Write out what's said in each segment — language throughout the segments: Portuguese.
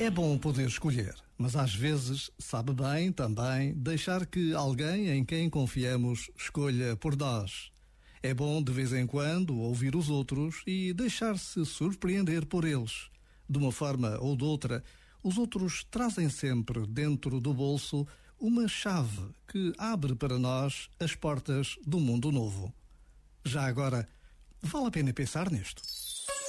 É bom poder escolher, mas às vezes sabe bem também deixar que alguém em quem confiamos escolha por nós. É bom de vez em quando ouvir os outros e deixar-se surpreender por eles. De uma forma ou de outra, os outros trazem sempre dentro do bolso uma chave que abre para nós as portas do mundo novo. Já agora, vale a pena pensar nisto.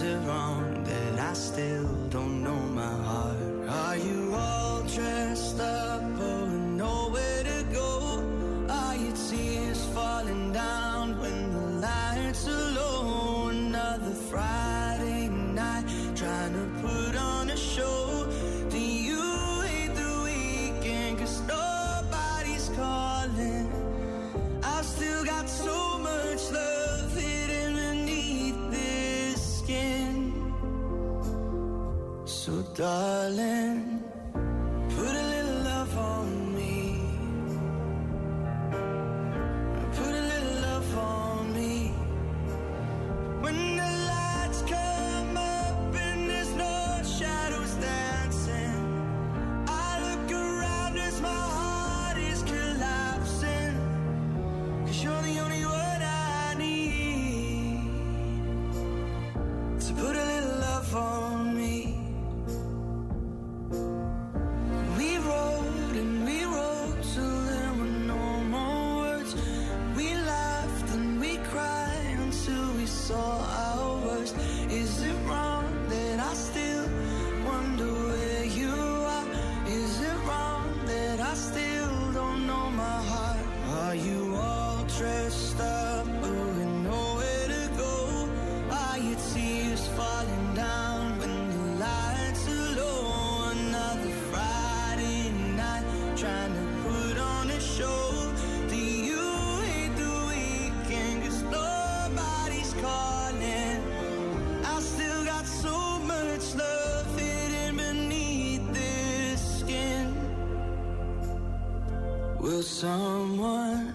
Wrong that I still don't know my heart? So, darling, dressed up, but with nowhere to go? Are your tears falling down when the lights are low? Another Friday night, trying to put on a show. Do you hate the weekend? Cause nobody's calling. I still got so much love hidden beneath this skin. Will someone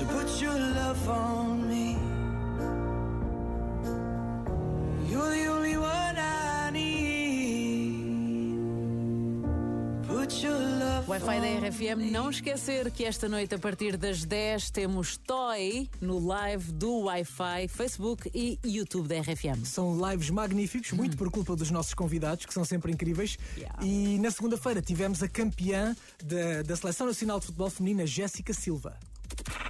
So put your love on me. You're the only one I need. Put your love Wi-Fi da RFM, me. não esquecer que esta noite, a partir das 10, temos Toy no live do Wi-Fi, Facebook e YouTube da RFM. São lives magníficos, muito por culpa dos nossos convidados, que são sempre incríveis. Yeah. E na segunda-feira tivemos a campeã da, da Seleção Nacional de Futebol Feminina, Jéssica Silva.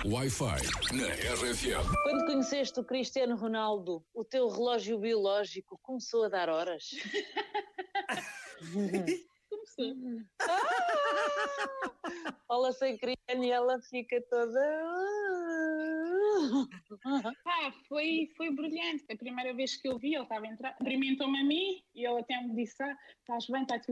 Wi-Fi na RFM. Quando conheceste o Cristiano Ronaldo, o teu relógio biológico começou a dar horas? Começou. Fala sem Cristiano e ela fica toda. Ah, foi, foi brilhante. A primeira vez que eu vi, ele estava a entrar, cumprimentou-me a mim e ele até me disse: Ah, estás bem, está tudo